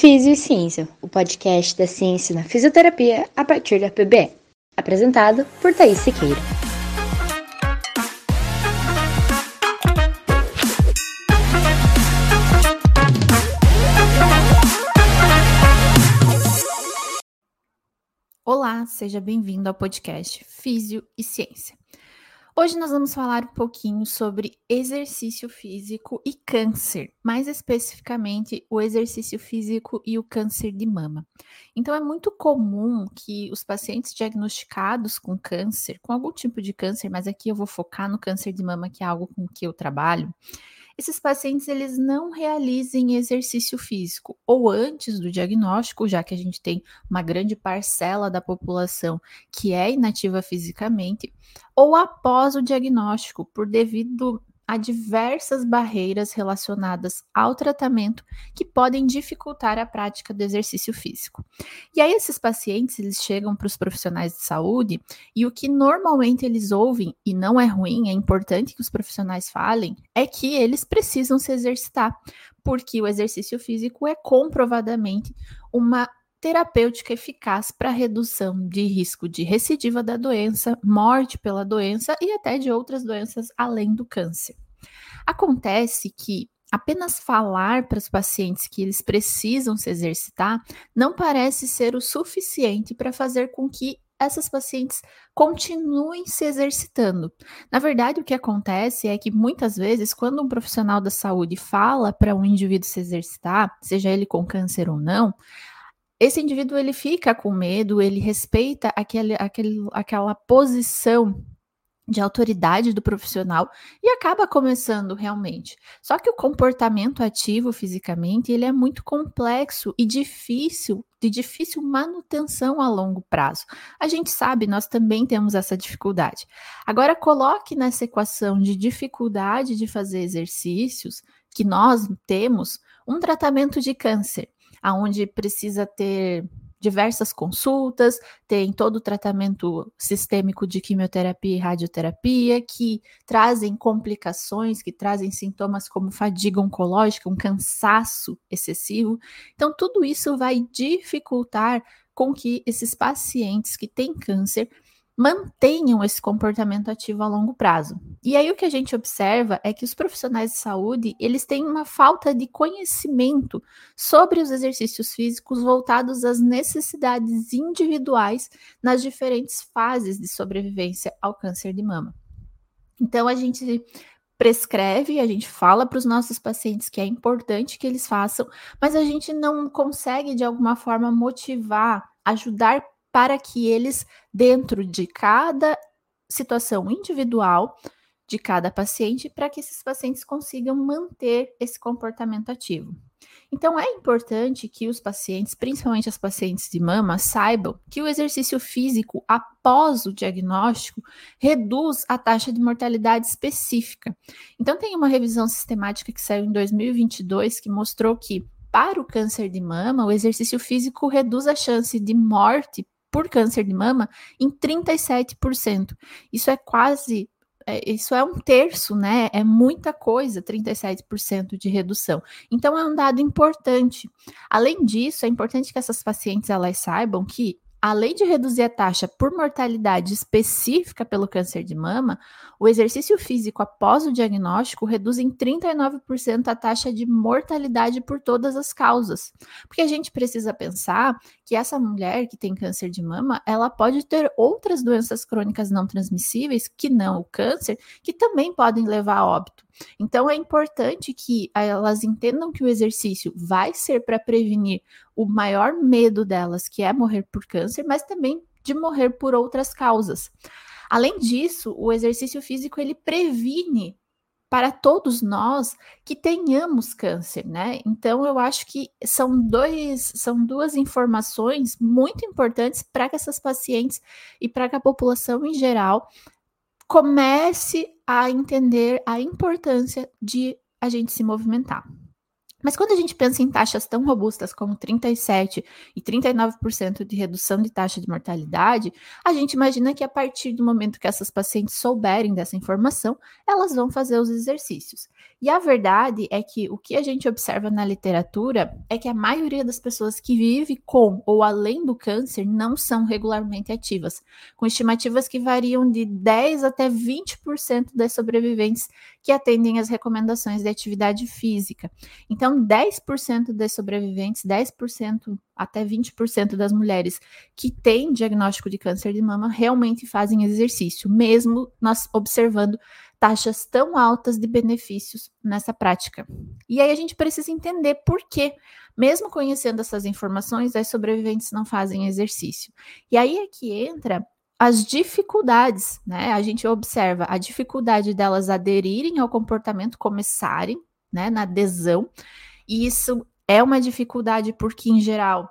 Físio e Ciência, o podcast da ciência na fisioterapia a partir da PBE. Apresentado por Thaís Siqueira. Olá, seja bem-vindo ao podcast Físio e Ciência. Hoje nós vamos falar um pouquinho sobre exercício físico e câncer, mais especificamente o exercício físico e o câncer de mama. Então é muito comum que os pacientes diagnosticados com câncer, com algum tipo de câncer, mas aqui eu vou focar no câncer de mama, que é algo com que eu trabalho, esses pacientes eles não realizem exercício físico ou antes do diagnóstico, já que a gente tem uma grande parcela da população que é inativa fisicamente, ou após o diagnóstico, por devido há diversas barreiras relacionadas ao tratamento que podem dificultar a prática do exercício físico. E aí esses pacientes, eles chegam para os profissionais de saúde e o que normalmente eles ouvem, e não é ruim, é importante que os profissionais falem, é que eles precisam se exercitar, porque o exercício físico é comprovadamente uma terapêutica eficaz para redução de risco de recidiva da doença, morte pela doença e até de outras doenças além do câncer. Acontece que apenas falar para os pacientes que eles precisam se exercitar não parece ser o suficiente para fazer com que essas pacientes continuem se exercitando. Na verdade, o que acontece é que muitas vezes, quando um profissional da saúde fala para um indivíduo se exercitar, seja ele com câncer ou não, esse indivíduo ele fica com medo, ele respeita aquele, aquele, aquela posição de autoridade do profissional e acaba começando realmente. Só que o comportamento ativo fisicamente, ele é muito complexo e difícil, de difícil manutenção a longo prazo. A gente sabe, nós também temos essa dificuldade. Agora coloque nessa equação de dificuldade de fazer exercícios que nós temos um tratamento de câncer aonde precisa ter diversas consultas, tem todo o tratamento sistêmico de quimioterapia e radioterapia, que trazem complicações, que trazem sintomas como fadiga oncológica, um cansaço excessivo. Então, tudo isso vai dificultar com que esses pacientes que têm câncer mantenham esse comportamento ativo a longo prazo. E aí o que a gente observa é que os profissionais de saúde, eles têm uma falta de conhecimento sobre os exercícios físicos voltados às necessidades individuais nas diferentes fases de sobrevivência ao câncer de mama. Então a gente prescreve, a gente fala para os nossos pacientes que é importante que eles façam, mas a gente não consegue de alguma forma motivar, ajudar para que eles, dentro de cada situação individual de cada paciente, para que esses pacientes consigam manter esse comportamento ativo. Então, é importante que os pacientes, principalmente as pacientes de mama, saibam que o exercício físico após o diagnóstico reduz a taxa de mortalidade específica. Então, tem uma revisão sistemática que saiu em 2022 que mostrou que para o câncer de mama, o exercício físico reduz a chance de morte por câncer de mama em 37%. Isso é quase é, isso é um terço, né? É muita coisa, 37% de redução. Então é um dado importante. Além disso, é importante que essas pacientes elas saibam que além de reduzir a taxa por mortalidade específica pelo câncer de mama, o exercício físico após o diagnóstico reduz em 39% a taxa de mortalidade por todas as causas. Porque a gente precisa pensar que essa mulher que tem câncer de mama, ela pode ter outras doenças crônicas não transmissíveis, que não o câncer, que também podem levar a óbito. Então é importante que elas entendam que o exercício vai ser para prevenir o maior medo delas, que é morrer por câncer, mas também de morrer por outras causas. Além disso, o exercício físico ele previne para todos nós que tenhamos câncer, né? Então eu acho que são dois, são duas informações muito importantes para que essas pacientes e para que a população em geral comece a entender a importância de a gente se movimentar. Mas quando a gente pensa em taxas tão robustas como 37% e 39% de redução de taxa de mortalidade, a gente imagina que a partir do momento que essas pacientes souberem dessa informação, elas vão fazer os exercícios. E a verdade é que o que a gente observa na literatura é que a maioria das pessoas que vive com ou além do câncer não são regularmente ativas, com estimativas que variam de 10 até 20% das sobreviventes que atendem às recomendações de atividade física. Então, 10% das sobreviventes, 10% até 20% das mulheres que têm diagnóstico de câncer de mama realmente fazem exercício, mesmo nós observando taxas tão altas de benefícios nessa prática. E aí a gente precisa entender por que, mesmo conhecendo essas informações, as sobreviventes não fazem exercício. E aí é que entra as dificuldades, né? A gente observa a dificuldade delas aderirem ao comportamento, começarem, né, na adesão. E isso é uma dificuldade porque, em geral,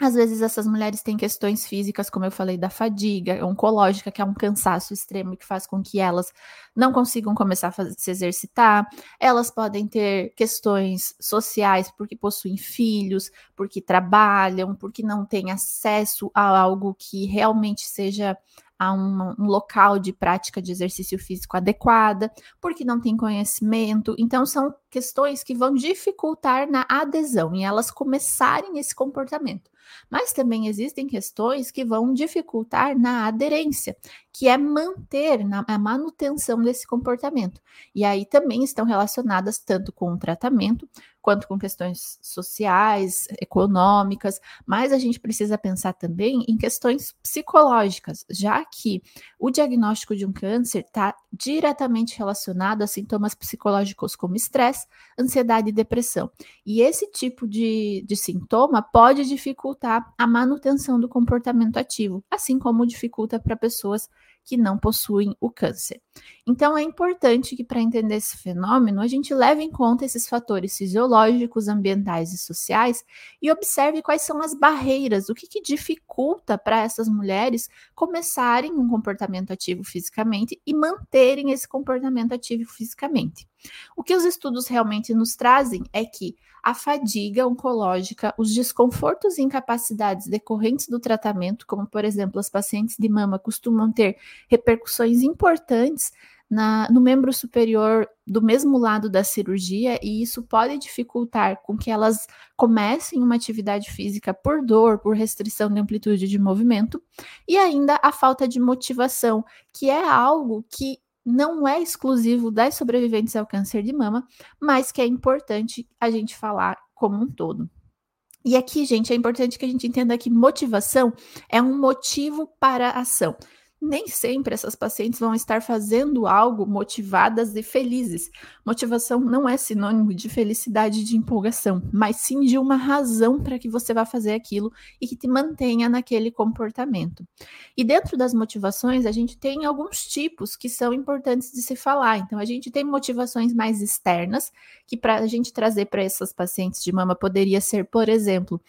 às vezes essas mulheres têm questões físicas, como eu falei, da fadiga oncológica, que é um cansaço extremo que faz com que elas não consigam começar a fazer, se exercitar. Elas podem ter questões sociais porque possuem filhos, porque trabalham, porque não têm acesso a algo que realmente seja a um, um, local de prática de exercício físico adequada, porque não tem conhecimento. Então, são questões que vão dificultar na adesão e elas começarem esse comportamento. Mas também existem questões que vão dificultar na aderência, que é manter na, a manutenção desse comportamento. E aí também estão relacionadas tanto com o tratamento quanto com questões sociais, econômicas, mas a gente precisa pensar também em questões psicológicas, já que o diagnóstico de um câncer está diretamente relacionado a sintomas psicológicos como estresse, ansiedade e depressão. E esse tipo de, de sintoma pode dificultar a manutenção do comportamento ativo, assim como dificulta para pessoas que não possuem o câncer. Então, é importante que, para entender esse fenômeno, a gente leve em conta esses fatores fisiológicos, ambientais e sociais e observe quais são as barreiras, o que, que dificulta para essas mulheres começarem um comportamento ativo fisicamente e manterem esse comportamento ativo fisicamente. O que os estudos realmente nos trazem é que a fadiga oncológica, os desconfortos e incapacidades decorrentes do tratamento, como por exemplo as pacientes de mama costumam ter repercussões importantes na, no membro superior do mesmo lado da cirurgia, e isso pode dificultar com que elas comecem uma atividade física por dor, por restrição de amplitude de movimento, e ainda a falta de motivação, que é algo que não é exclusivo das sobreviventes ao câncer de mama, mas que é importante a gente falar como um todo. E aqui, gente, é importante que a gente entenda que motivação é um motivo para a ação nem sempre essas pacientes vão estar fazendo algo motivadas e felizes. Motivação não é sinônimo de felicidade e de empolgação, mas sim de uma razão para que você vá fazer aquilo e que te mantenha naquele comportamento. E dentro das motivações, a gente tem alguns tipos que são importantes de se falar. Então, a gente tem motivações mais externas, que para a gente trazer para essas pacientes de mama poderia ser, por exemplo,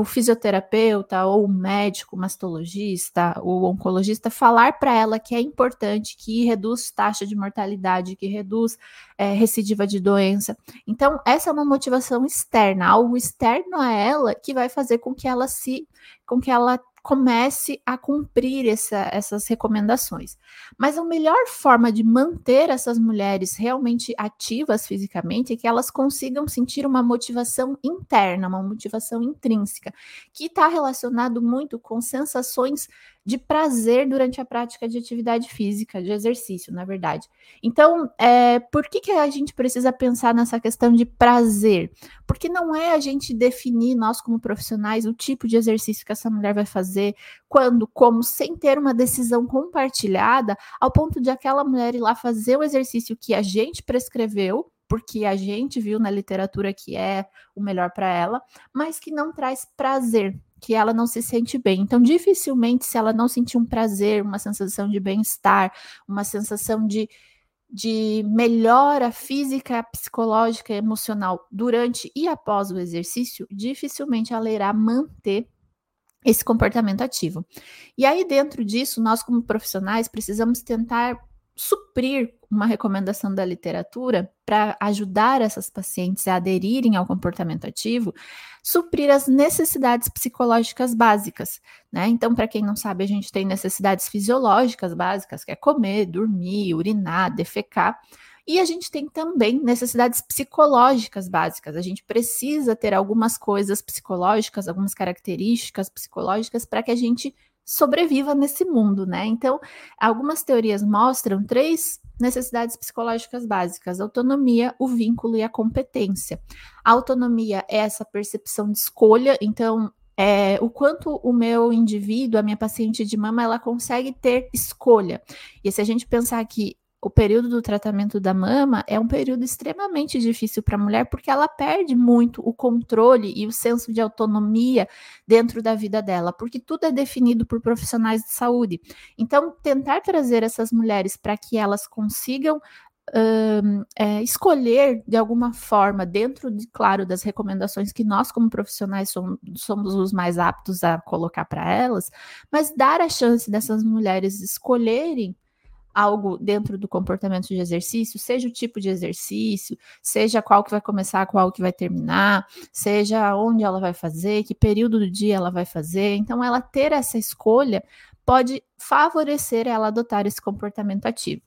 o fisioterapeuta ou o médico, o mastologista, o oncologista falar para ela que é importante, que reduz taxa de mortalidade, que reduz é, recidiva de doença. Então, essa é uma motivação externa, algo externo a ela que vai fazer com que ela se, com que ela comece a cumprir essa, essas recomendações. Mas a melhor forma de manter essas mulheres realmente ativas fisicamente é que elas consigam sentir uma motivação interna, uma motivação intrínseca, que está relacionado muito com sensações de prazer durante a prática de atividade física, de exercício, na verdade. Então, é, por que, que a gente precisa pensar nessa questão de prazer? Porque não é a gente definir, nós como profissionais, o tipo de exercício que essa mulher vai fazer, quando, como, sem ter uma decisão compartilhada, ao ponto de aquela mulher ir lá fazer o exercício que a gente prescreveu, porque a gente viu na literatura que é o melhor para ela, mas que não traz prazer que ela não se sente bem. Então, dificilmente, se ela não sentir um prazer, uma sensação de bem-estar, uma sensação de, de melhora física, psicológica emocional durante e após o exercício, dificilmente ela irá manter esse comportamento ativo. E aí, dentro disso, nós, como profissionais, precisamos tentar suprir uma recomendação da literatura para ajudar essas pacientes a aderirem ao comportamento ativo, suprir as necessidades psicológicas básicas, né? Então, para quem não sabe, a gente tem necessidades fisiológicas básicas, que é comer, dormir, urinar, defecar. E a gente tem também necessidades psicológicas básicas. A gente precisa ter algumas coisas psicológicas, algumas características psicológicas para que a gente sobreviva nesse mundo, né? Então, algumas teorias mostram três necessidades psicológicas básicas: autonomia, o vínculo e a competência. A autonomia é essa percepção de escolha, então é, o quanto o meu indivíduo, a minha paciente de mama, ela consegue ter escolha. E se a gente pensar que o período do tratamento da mama é um período extremamente difícil para a mulher, porque ela perde muito o controle e o senso de autonomia dentro da vida dela, porque tudo é definido por profissionais de saúde. Então, tentar trazer essas mulheres para que elas consigam Uh, é, escolher de alguma forma, dentro de, claro, das recomendações que nós, como profissionais, somos, somos os mais aptos a colocar para elas, mas dar a chance dessas mulheres escolherem algo dentro do comportamento de exercício, seja o tipo de exercício, seja qual que vai começar, qual que vai terminar, seja onde ela vai fazer, que período do dia ela vai fazer. Então, ela ter essa escolha pode favorecer ela adotar esse comportamento ativo.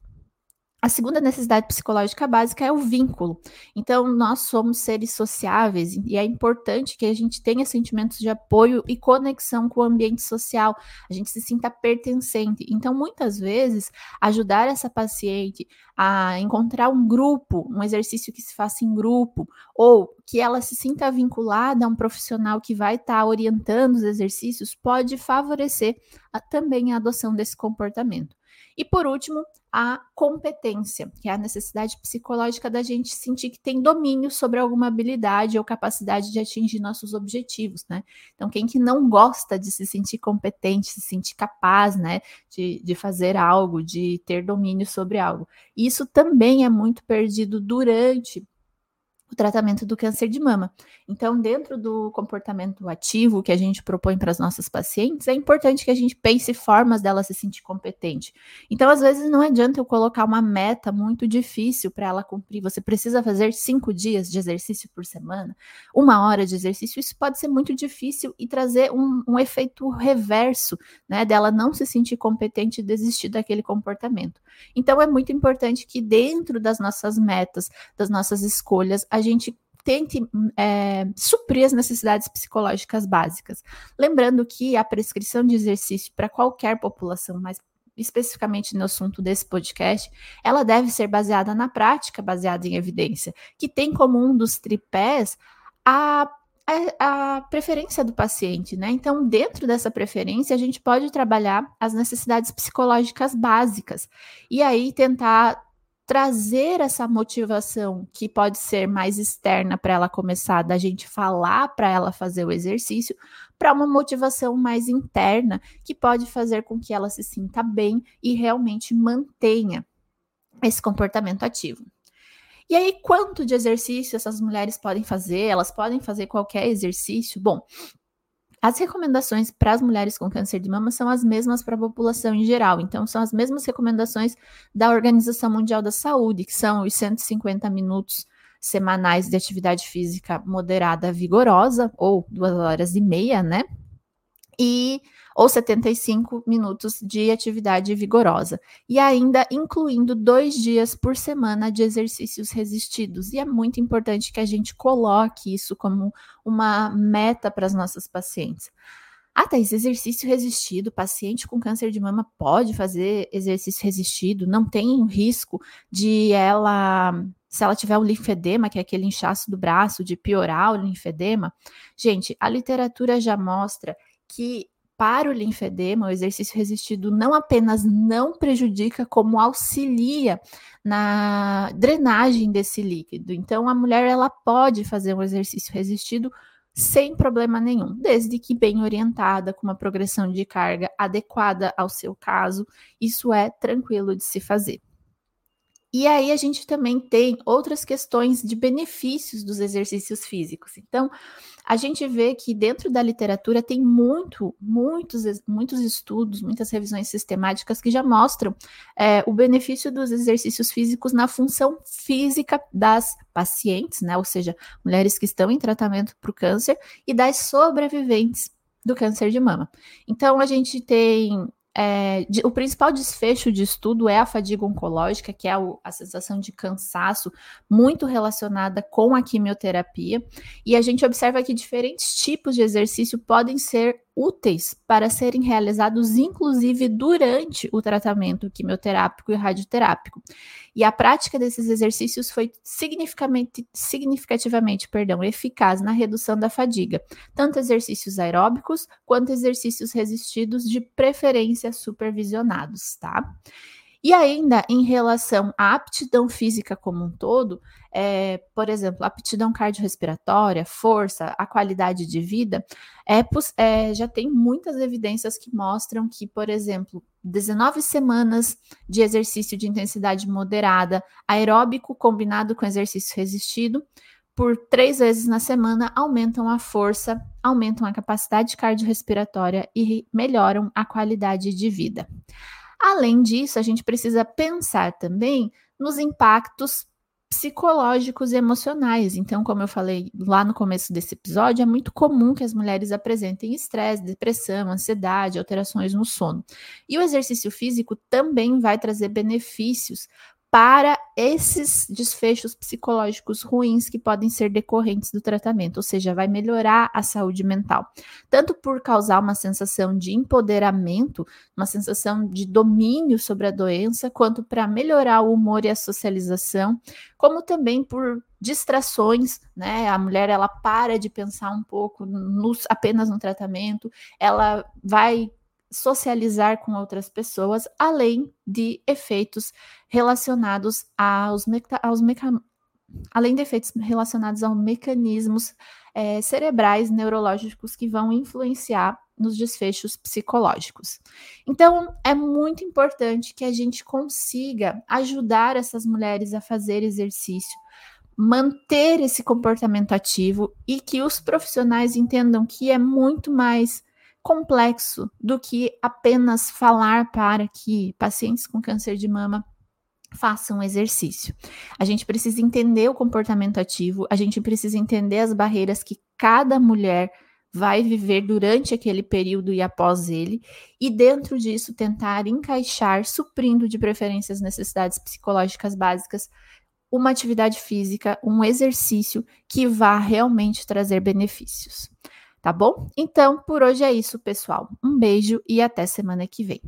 A segunda necessidade psicológica básica é o vínculo. Então, nós somos seres sociáveis e é importante que a gente tenha sentimentos de apoio e conexão com o ambiente social, a gente se sinta pertencente. Então, muitas vezes, ajudar essa paciente a encontrar um grupo, um exercício que se faça em grupo, ou que ela se sinta vinculada a um profissional que vai estar tá orientando os exercícios, pode favorecer a, também a adoção desse comportamento. E por último, a competência, que é a necessidade psicológica da gente sentir que tem domínio sobre alguma habilidade ou capacidade de atingir nossos objetivos, né? Então, quem que não gosta de se sentir competente, se sentir capaz, né, de, de fazer algo, de ter domínio sobre algo. Isso também é muito perdido durante o tratamento do câncer de mama. Então, dentro do comportamento ativo que a gente propõe para as nossas pacientes, é importante que a gente pense formas dela se sentir competente. Então, às vezes, não adianta eu colocar uma meta muito difícil para ela cumprir. Você precisa fazer cinco dias de exercício por semana, uma hora de exercício. Isso pode ser muito difícil e trazer um, um efeito reverso, né, dela não se sentir competente e desistir daquele comportamento. Então, é muito importante que dentro das nossas metas, das nossas escolhas, a gente tente é, suprir as necessidades psicológicas básicas. Lembrando que a prescrição de exercício para qualquer população, mas especificamente no assunto desse podcast, ela deve ser baseada na prática, baseada em evidência, que tem como um dos tripés a a, a, preferência do paciente, né? Então, dentro dessa preferência, a gente pode trabalhar as necessidades psicológicas básicas e aí tentar trazer essa motivação que pode ser mais externa para ela começar, da gente falar para ela fazer o exercício, para uma motivação mais interna que pode fazer com que ela se sinta bem e realmente mantenha esse comportamento ativo. E aí, quanto de exercício essas mulheres podem fazer? Elas podem fazer qualquer exercício? Bom, as recomendações para as mulheres com câncer de mama são as mesmas para a população em geral. Então, são as mesmas recomendações da Organização Mundial da Saúde, que são os 150 minutos semanais de atividade física moderada vigorosa, ou duas horas e meia, né? E ou 75 minutos de atividade vigorosa, e ainda incluindo dois dias por semana de exercícios resistidos. E é muito importante que a gente coloque isso como uma meta para as nossas pacientes. Ah, Thaís, exercício resistido, paciente com câncer de mama pode fazer exercício resistido, não tem risco de ela, se ela tiver o linfedema, que é aquele inchaço do braço, de piorar o linfedema. Gente, a literatura já mostra que para o linfedema, o exercício resistido não apenas não prejudica, como auxilia na drenagem desse líquido. Então, a mulher ela pode fazer um exercício resistido sem problema nenhum, desde que bem orientada, com uma progressão de carga adequada ao seu caso, isso é tranquilo de se fazer. E aí a gente também tem outras questões de benefícios dos exercícios físicos. Então, a gente vê que dentro da literatura tem muito, muitos, muitos estudos, muitas revisões sistemáticas que já mostram é, o benefício dos exercícios físicos na função física das pacientes, né? Ou seja, mulheres que estão em tratamento para o câncer e das sobreviventes do câncer de mama. Então, a gente tem é, de, o principal desfecho de estudo é a fadiga oncológica, que é o, a sensação de cansaço, muito relacionada com a quimioterapia. E a gente observa que diferentes tipos de exercício podem ser úteis para serem realizados, inclusive durante o tratamento quimioterápico e radioterápico. E a prática desses exercícios foi significativamente, significativamente perdão, eficaz na redução da fadiga, tanto exercícios aeróbicos quanto exercícios resistidos, de preferência supervisionados, tá? E ainda em relação à aptidão física como um todo, é, por exemplo, aptidão cardiorrespiratória, força, a qualidade de vida, é, é, já tem muitas evidências que mostram que, por exemplo, 19 semanas de exercício de intensidade moderada, aeróbico combinado com exercício resistido, por três vezes na semana, aumentam a força, aumentam a capacidade cardiorrespiratória e melhoram a qualidade de vida. Além disso, a gente precisa pensar também nos impactos psicológicos e emocionais. Então, como eu falei lá no começo desse episódio, é muito comum que as mulheres apresentem estresse, depressão, ansiedade, alterações no sono. E o exercício físico também vai trazer benefícios para esses desfechos psicológicos ruins que podem ser decorrentes do tratamento, ou seja, vai melhorar a saúde mental, tanto por causar uma sensação de empoderamento, uma sensação de domínio sobre a doença, quanto para melhorar o humor e a socialização, como também por distrações, né? A mulher ela para de pensar um pouco nos, apenas no tratamento, ela vai socializar com outras pessoas, além de efeitos relacionados aos, aos meca além de efeitos relacionados aos mecanismos é, cerebrais neurológicos que vão influenciar nos desfechos psicológicos. Então, é muito importante que a gente consiga ajudar essas mulheres a fazer exercício, manter esse comportamento ativo e que os profissionais entendam que é muito mais complexo do que apenas falar para que pacientes com câncer de mama façam exercício. A gente precisa entender o comportamento ativo, a gente precisa entender as barreiras que cada mulher vai viver durante aquele período e após ele, e dentro disso tentar encaixar, suprindo de preferência as necessidades psicológicas básicas, uma atividade física, um exercício que vá realmente trazer benefícios tá bom? Então, por hoje é isso, pessoal. Um beijo e até semana que vem.